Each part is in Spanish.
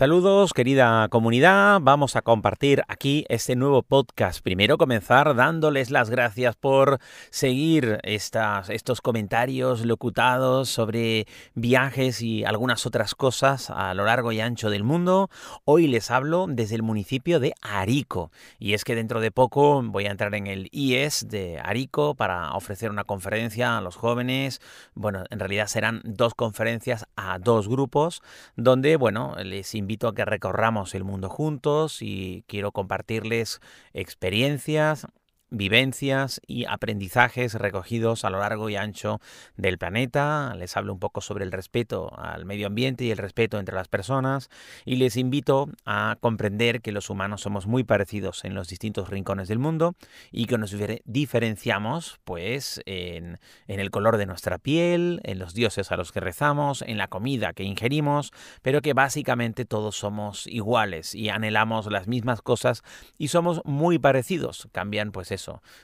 Saludos querida comunidad, vamos a compartir aquí este nuevo podcast. Primero comenzar dándoles las gracias por seguir estas, estos comentarios locutados sobre viajes y algunas otras cosas a lo largo y ancho del mundo. Hoy les hablo desde el municipio de Arico y es que dentro de poco voy a entrar en el IES de Arico para ofrecer una conferencia a los jóvenes. Bueno, en realidad serán dos conferencias a dos grupos donde, bueno, les invito invito a que recorramos el mundo juntos y quiero compartirles experiencias, vivencias y aprendizajes recogidos a lo largo y ancho del planeta. Les hablo un poco sobre el respeto al medio ambiente y el respeto entre las personas y les invito a comprender que los humanos somos muy parecidos en los distintos rincones del mundo y que nos diferenciamos pues en, en el color de nuestra piel, en los dioses a los que rezamos, en la comida que ingerimos, pero que básicamente todos somos iguales y anhelamos las mismas cosas y somos muy parecidos. Cambian pues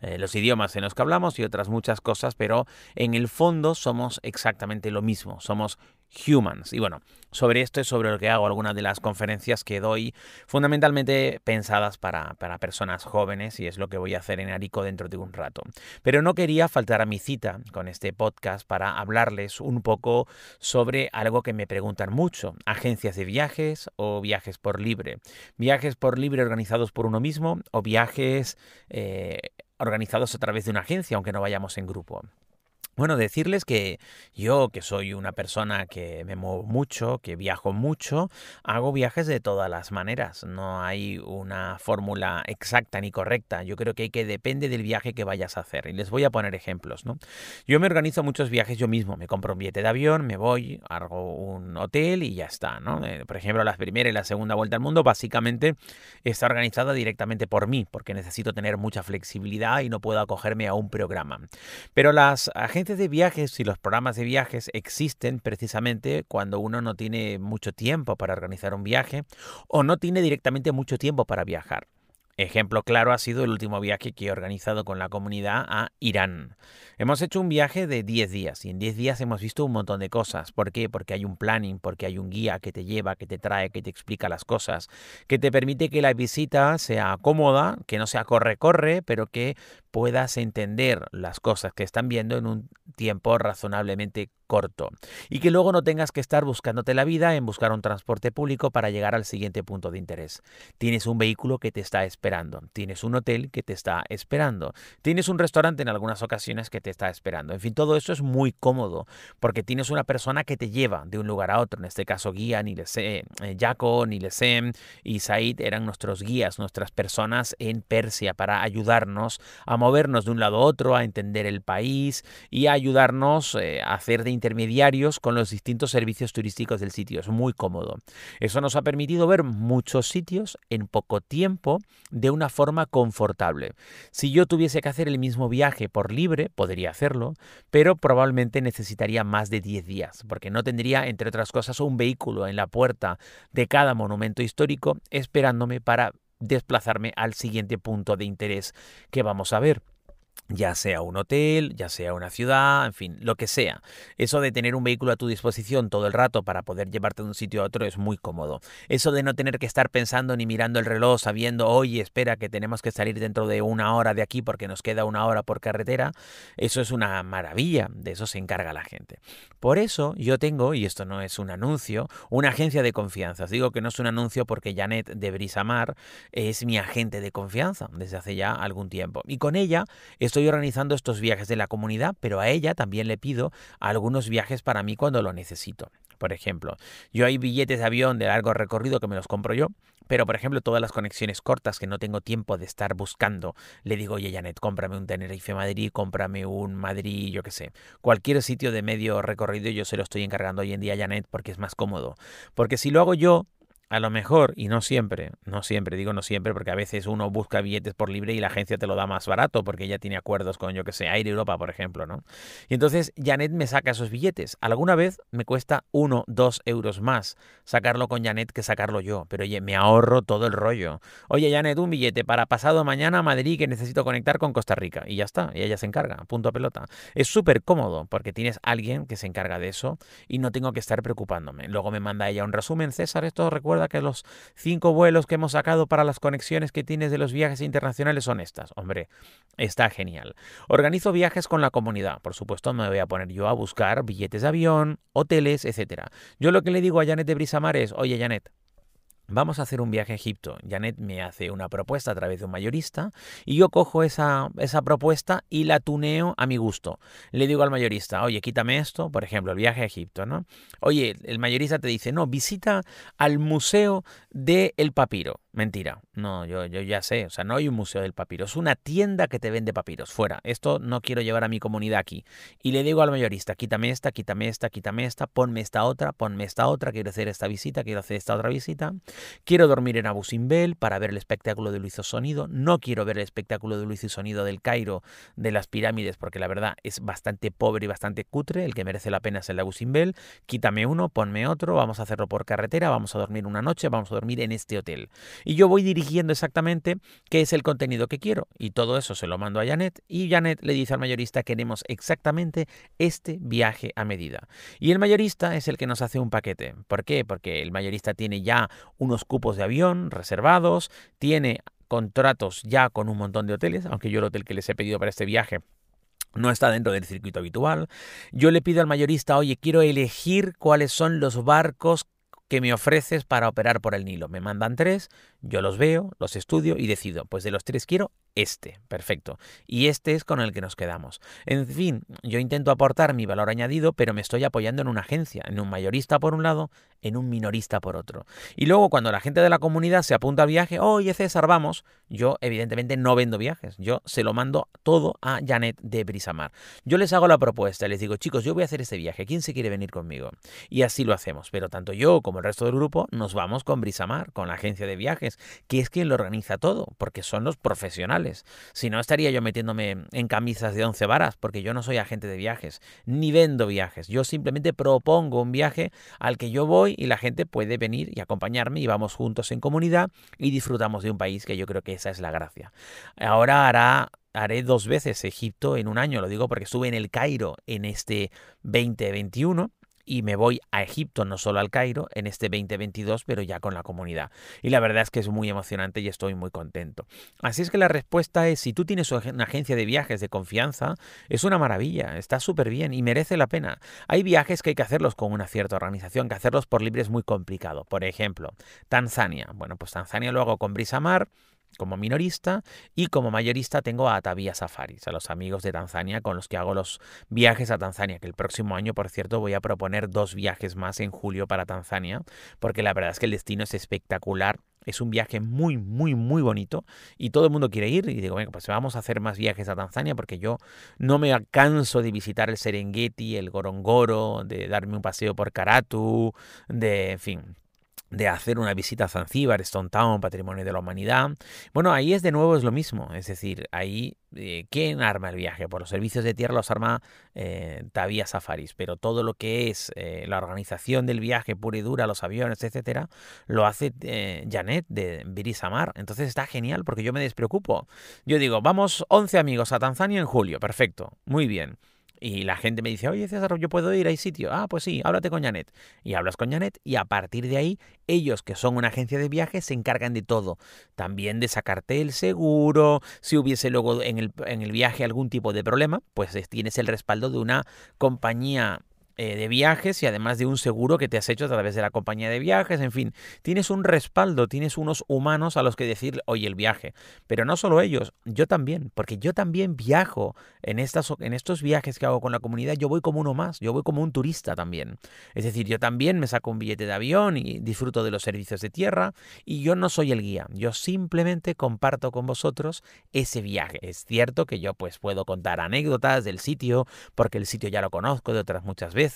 eh, los idiomas en los que hablamos y otras muchas cosas, pero en el fondo somos exactamente lo mismo, somos humans. Y bueno, sobre esto es sobre lo que hago algunas de las conferencias que doy, fundamentalmente pensadas para, para, personas jóvenes, y es lo que voy a hacer en Arico dentro de un rato. Pero no quería faltar a mi cita con este podcast para hablarles un poco sobre algo que me preguntan mucho, agencias de viajes o viajes por libre. Viajes por libre organizados por uno mismo o viajes eh, organizados a través de una agencia, aunque no vayamos en grupo. Bueno, decirles que yo, que soy una persona que me muevo mucho, que viajo mucho, hago viajes de todas las maneras. No hay una fórmula exacta ni correcta. Yo creo que, que depende del viaje que vayas a hacer. Y les voy a poner ejemplos, ¿no? Yo me organizo muchos viajes yo mismo. Me compro un billete de avión, me voy, hago un hotel y ya está, ¿no? Eh, por ejemplo, la primera y la segunda vuelta al mundo básicamente está organizada directamente por mí, porque necesito tener mucha flexibilidad y no puedo acogerme a un programa. Pero las agencias de viajes y los programas de viajes existen precisamente cuando uno no tiene mucho tiempo para organizar un viaje o no tiene directamente mucho tiempo para viajar. Ejemplo claro ha sido el último viaje que he organizado con la comunidad a Irán. Hemos hecho un viaje de 10 días y en 10 días hemos visto un montón de cosas. ¿Por qué? Porque hay un planning, porque hay un guía que te lleva, que te trae, que te explica las cosas, que te permite que la visita sea cómoda, que no sea corre-corre, pero que puedas entender las cosas que están viendo en un tiempo razonablemente corto y que luego no tengas que estar buscándote la vida en buscar un transporte público para llegar al siguiente punto de interés. Tienes un vehículo que te está esperando, tienes un hotel que te está esperando, tienes un restaurante en algunas ocasiones que te está esperando. En fin, todo eso es muy cómodo porque tienes una persona que te lleva de un lugar a otro. En este caso, Guía, Nilesem, eh, Jaco, Nilesem y Said eran nuestros guías, nuestras personas en Persia para ayudarnos a movernos de un lado a otro, a entender el país y a ayudarnos eh, a hacer de intermediarios con los distintos servicios turísticos del sitio. Es muy cómodo. Eso nos ha permitido ver muchos sitios en poco tiempo de una forma confortable. Si yo tuviese que hacer el mismo viaje por libre, podría hacerlo, pero probablemente necesitaría más de 10 días, porque no tendría, entre otras cosas, un vehículo en la puerta de cada monumento histórico esperándome para desplazarme al siguiente punto de interés que vamos a ver ya sea un hotel, ya sea una ciudad, en fin, lo que sea. Eso de tener un vehículo a tu disposición todo el rato para poder llevarte de un sitio a otro es muy cómodo. Eso de no tener que estar pensando ni mirando el reloj, sabiendo, oye, espera, que tenemos que salir dentro de una hora de aquí porque nos queda una hora por carretera, eso es una maravilla, de eso se encarga la gente. Por eso yo tengo, y esto no es un anuncio, una agencia de confianza. Os digo que no es un anuncio porque Janet de Brisamar es mi agente de confianza desde hace ya algún tiempo. Y con ella estoy estoy organizando estos viajes de la comunidad, pero a ella también le pido algunos viajes para mí cuando lo necesito. Por ejemplo, yo hay billetes de avión de largo recorrido que me los compro yo, pero por ejemplo todas las conexiones cortas que no tengo tiempo de estar buscando, le digo, oye Janet, cómprame un Tenerife Madrid, cómprame un Madrid, yo qué sé. Cualquier sitio de medio recorrido yo se lo estoy encargando hoy en día a Janet porque es más cómodo. Porque si lo hago yo, a lo mejor, y no siempre, no siempre, digo no siempre, porque a veces uno busca billetes por libre y la agencia te lo da más barato porque ella tiene acuerdos con, yo que sé, Aire Europa, por ejemplo, ¿no? Y entonces Janet me saca esos billetes. Alguna vez me cuesta uno, dos euros más sacarlo con Janet que sacarlo yo, pero oye, me ahorro todo el rollo. Oye, Janet, un billete para pasado mañana a Madrid que necesito conectar con Costa Rica. Y ya está, y ella se encarga, punto pelota. Es súper cómodo porque tienes alguien que se encarga de eso y no tengo que estar preocupándome. Luego me manda ella un resumen, César, esto recuerda que los cinco vuelos que hemos sacado para las conexiones que tienes de los viajes internacionales son estas. Hombre, está genial. Organizo viajes con la comunidad. Por supuesto, me voy a poner yo a buscar billetes de avión, hoteles, etcétera. Yo lo que le digo a Janet de Brisamar es, oye Janet, Vamos a hacer un viaje a Egipto. Janet me hace una propuesta a través de un mayorista y yo cojo esa, esa, propuesta y la tuneo a mi gusto. Le digo al mayorista, oye, quítame esto, por ejemplo, el viaje a Egipto, ¿no? Oye, el mayorista te dice, no, visita al Museo del Papiro. Mentira, no, yo, yo ya sé, o sea, no hay un museo del papiro, es una tienda que te vende papiros, fuera, esto no quiero llevar a mi comunidad aquí. Y le digo al mayorista, quítame esta, quítame esta, quítame esta, ponme esta otra, ponme esta otra, quiero hacer esta visita, quiero hacer esta otra visita, quiero dormir en Abu Simbel para ver el espectáculo de Luis Sonido, no quiero ver el espectáculo de Luis Sonido del Cairo, de las pirámides, porque la verdad es bastante pobre y bastante cutre, el que merece la pena es el de Abu Simbel, quítame uno, ponme otro, vamos a hacerlo por carretera, vamos a dormir una noche, vamos a dormir en este hotel. Y yo voy dirigiendo exactamente qué es el contenido que quiero. Y todo eso se lo mando a Janet y Janet le dice al mayorista queremos exactamente este viaje a medida. Y el mayorista es el que nos hace un paquete. ¿Por qué? Porque el mayorista tiene ya unos cupos de avión reservados, tiene contratos ya con un montón de hoteles, aunque yo el hotel que les he pedido para este viaje no está dentro del circuito habitual. Yo le pido al mayorista, oye, quiero elegir cuáles son los barcos que me ofreces para operar por el Nilo. Me mandan tres, yo los veo, los estudio y decido, pues de los tres quiero este, perfecto. Y este es con el que nos quedamos. En fin, yo intento aportar mi valor añadido, pero me estoy apoyando en una agencia, en un mayorista por un lado, en un minorista por otro. Y luego cuando la gente de la comunidad se apunta al viaje, oye César, vamos, yo evidentemente no vendo viajes, yo se lo mando todo a Janet de Brisamar. Yo les hago la propuesta, les digo, chicos, yo voy a hacer este viaje, ¿quién se quiere venir conmigo? Y así lo hacemos, pero tanto yo como el resto del grupo nos vamos con Brisamar, con la agencia de viajes, que es quien lo organiza todo, porque son los profesionales si no, estaría yo metiéndome en camisas de once varas, porque yo no soy agente de viajes, ni vendo viajes. Yo simplemente propongo un viaje al que yo voy y la gente puede venir y acompañarme y vamos juntos en comunidad y disfrutamos de un país que yo creo que esa es la gracia. Ahora haré dos veces Egipto en un año, lo digo porque estuve en el Cairo en este 2021 y me voy a Egipto, no solo al Cairo, en este 2022, pero ya con la comunidad. Y la verdad es que es muy emocionante y estoy muy contento. Así es que la respuesta es, si tú tienes una agencia de viajes de confianza, es una maravilla, está súper bien y merece la pena. Hay viajes que hay que hacerlos con una cierta organización, que hacerlos por libre es muy complicado. Por ejemplo, Tanzania. Bueno, pues Tanzania lo hago con Brisamar como minorista y como mayorista tengo a Atavía Safaris, a los amigos de Tanzania con los que hago los viajes a Tanzania, que el próximo año, por cierto, voy a proponer dos viajes más en julio para Tanzania, porque la verdad es que el destino es espectacular. Es un viaje muy, muy, muy bonito y todo el mundo quiere ir. Y digo, bueno, pues vamos a hacer más viajes a Tanzania porque yo no me canso de visitar el Serengeti, el Gorongoro, de darme un paseo por Karatu, de, en fin, de hacer una visita a Zanzíbar, Stone Town, Patrimonio de la Humanidad. Bueno, ahí es de nuevo es lo mismo, es decir, ahí eh, ¿quién arma el viaje? Por los servicios de tierra los arma eh, Tavía Safaris, pero todo lo que es eh, la organización del viaje pura y dura, los aviones, etcétera, lo hace eh, Janet de Birisamar. Entonces está genial porque yo me despreocupo. Yo digo, vamos 11 amigos a Tanzania en julio, perfecto, muy bien. Y la gente me dice, oye César, yo puedo ir, hay sitio. Ah, pues sí, háblate con Janet. Y hablas con Janet y a partir de ahí, ellos que son una agencia de viajes se encargan de todo. También de sacarte el seguro, si hubiese luego en el, en el viaje algún tipo de problema, pues tienes el respaldo de una compañía eh, de viajes y además de un seguro que te has hecho a través de la compañía de viajes, en fin, tienes un respaldo, tienes unos humanos a los que decir, oye, el viaje. Pero no solo ellos, yo también, porque yo también viajo en, estas, en estos viajes que hago con la comunidad, yo voy como uno más, yo voy como un turista también. Es decir, yo también me saco un billete de avión y disfruto de los servicios de tierra y yo no soy el guía, yo simplemente comparto con vosotros ese viaje. Es cierto que yo pues puedo contar anécdotas del sitio, porque el sitio ya lo conozco de otras muchas veces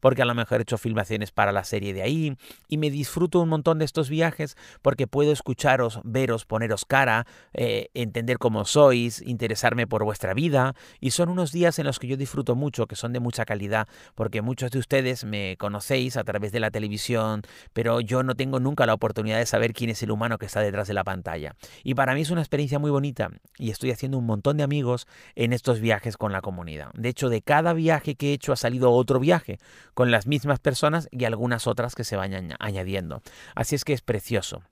porque a lo mejor he hecho filmaciones para la serie de ahí, y me disfruto un montón de estos viajes porque puedo escucharos, veros, poneros cara, eh, entender cómo sois, interesarme por vuestra vida, y son unos días en los que yo disfruto mucho, que son de mucha calidad, porque muchos de ustedes me conocéis a través de la televisión, pero yo no tengo nunca la oportunidad de saber quién es el humano que está detrás de la pantalla. Y para mí es una experiencia muy bonita, y estoy haciendo un montón de amigos en estos viajes con la comunidad. De hecho, de cada viaje que he hecho ha salido otro viaje, con las mismas personas y algunas otras que se vayan añadiendo. Así es que es precioso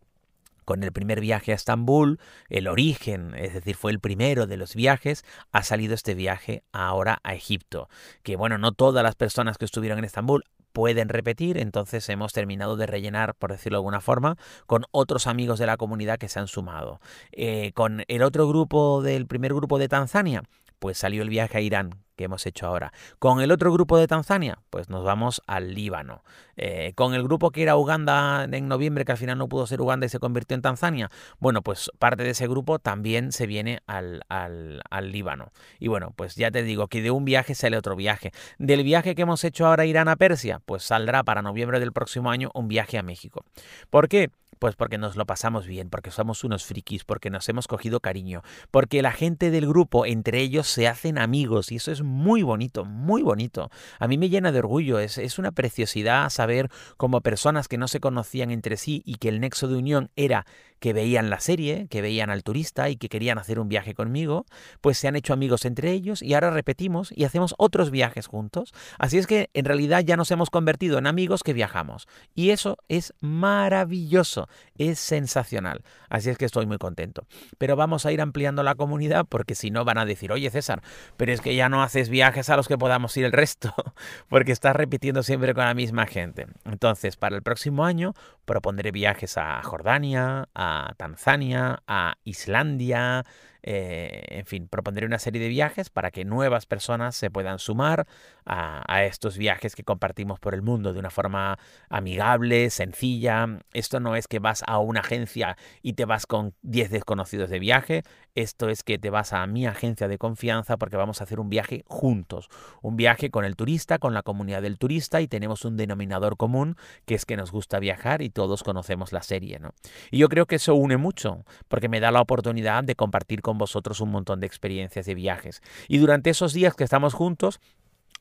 con el primer viaje a Estambul, el origen, es decir, fue el primero de los viajes, ha salido este viaje ahora a Egipto. Que bueno, no todas las personas que estuvieron en Estambul pueden repetir, entonces hemos terminado de rellenar, por decirlo de alguna forma, con otros amigos de la comunidad que se han sumado. Eh, con el otro grupo del primer grupo de Tanzania, pues salió el viaje a Irán que hemos hecho ahora. Con el otro grupo de Tanzania, pues nos vamos al Líbano. Eh, con el grupo que era Uganda en noviembre, que al final no pudo ser Uganda y se convirtió en Tanzania, bueno, pues parte de ese grupo también se viene al, al, al Líbano. Y bueno, pues ya te digo que de un viaje sale otro viaje. Del viaje que hemos hecho ahora a Irán a Persia, pues saldrá para noviembre del próximo año un viaje a México. ¿Por qué? Pues porque nos lo pasamos bien, porque somos unos frikis, porque nos hemos cogido cariño, porque la gente del grupo, entre ellos, se hacen amigos y eso es muy bonito, muy bonito. A mí me llena de orgullo, es, es una preciosidad saber cómo personas que no se conocían entre sí y que el nexo de unión era que veían la serie, que veían al turista y que querían hacer un viaje conmigo, pues se han hecho amigos entre ellos y ahora repetimos y hacemos otros viajes juntos. Así es que en realidad ya nos hemos convertido en amigos que viajamos. Y eso es maravilloso, es sensacional. Así es que estoy muy contento. Pero vamos a ir ampliando la comunidad porque si no van a decir, oye César, pero es que ya no haces viajes a los que podamos ir el resto, porque estás repitiendo siempre con la misma gente. Entonces, para el próximo año propondré viajes a Jordania, a Tanzania, a Islandia, eh, en fin, propondré una serie de viajes para que nuevas personas se puedan sumar a, estos viajes que compartimos por el mundo de una forma amigable, sencilla. Esto no es que vas a una agencia y te vas con 10 desconocidos de viaje. Esto es que te vas a mi agencia de confianza porque vamos a hacer un viaje juntos. Un viaje con el turista, con la comunidad del turista y tenemos un denominador común que es que nos gusta viajar y todos conocemos la serie. ¿no? Y yo creo que eso une mucho porque me da la oportunidad de compartir con vosotros un montón de experiencias de viajes. Y durante esos días que estamos juntos,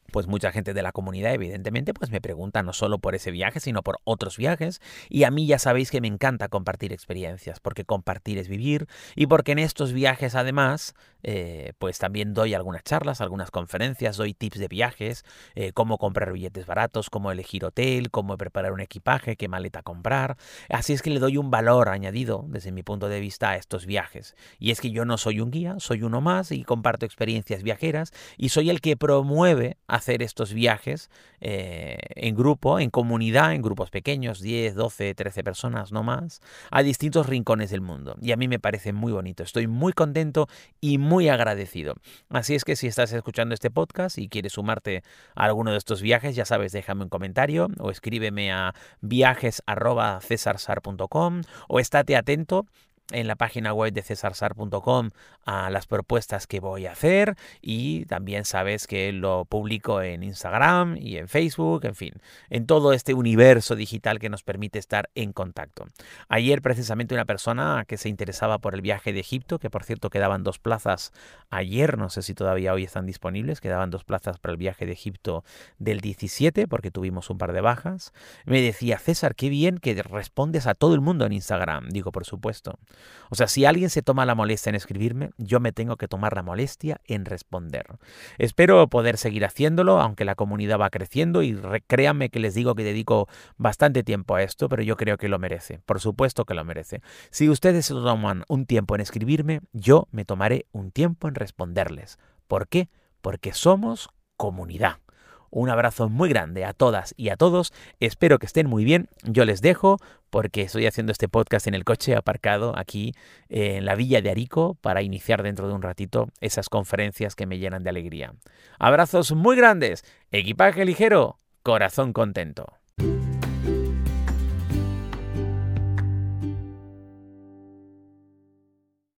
pues mucha gente de la comunidad evidentemente pues me pregunta no solo por ese viaje sino por otros viajes y a mí ya sabéis que me encanta compartir experiencias porque compartir es vivir y porque en estos viajes además eh, pues también doy algunas charlas, algunas conferencias, doy tips de viajes, eh, cómo comprar billetes baratos, cómo elegir hotel, cómo preparar un equipaje, qué maleta comprar. Así es que le doy un valor añadido desde mi punto de vista a estos viajes. Y es que yo no soy un guía, soy uno más y comparto experiencias viajeras y soy el que promueve hacer estos viajes eh, en grupo, en comunidad, en grupos pequeños, 10, 12, 13 personas, no más, a distintos rincones del mundo. Y a mí me parece muy bonito. Estoy muy contento y muy agradecido. Así es que si estás escuchando este podcast y quieres sumarte a alguno de estos viajes, ya sabes, déjame un comentario o escríbeme a viajes.cesarsar.com o estate atento en la página web de cesarsar.com a las propuestas que voy a hacer y también sabes que lo publico en Instagram y en Facebook, en fin, en todo este universo digital que nos permite estar en contacto. Ayer precisamente una persona que se interesaba por el viaje de Egipto, que por cierto quedaban dos plazas ayer, no sé si todavía hoy están disponibles, quedaban dos plazas para el viaje de Egipto del 17 porque tuvimos un par de bajas, me decía, César, qué bien que respondes a todo el mundo en Instagram. Digo, por supuesto. O sea, si alguien se toma la molestia en escribirme, yo me tengo que tomar la molestia en responder. Espero poder seguir haciéndolo, aunque la comunidad va creciendo y créanme que les digo que dedico bastante tiempo a esto, pero yo creo que lo merece. Por supuesto que lo merece. Si ustedes se toman un tiempo en escribirme, yo me tomaré un tiempo en responderles. ¿Por qué? Porque somos comunidad. Un abrazo muy grande a todas y a todos. Espero que estén muy bien. Yo les dejo porque estoy haciendo este podcast en el coche aparcado aquí en la villa de Arico para iniciar dentro de un ratito esas conferencias que me llenan de alegría. Abrazos muy grandes. Equipaje ligero. Corazón contento.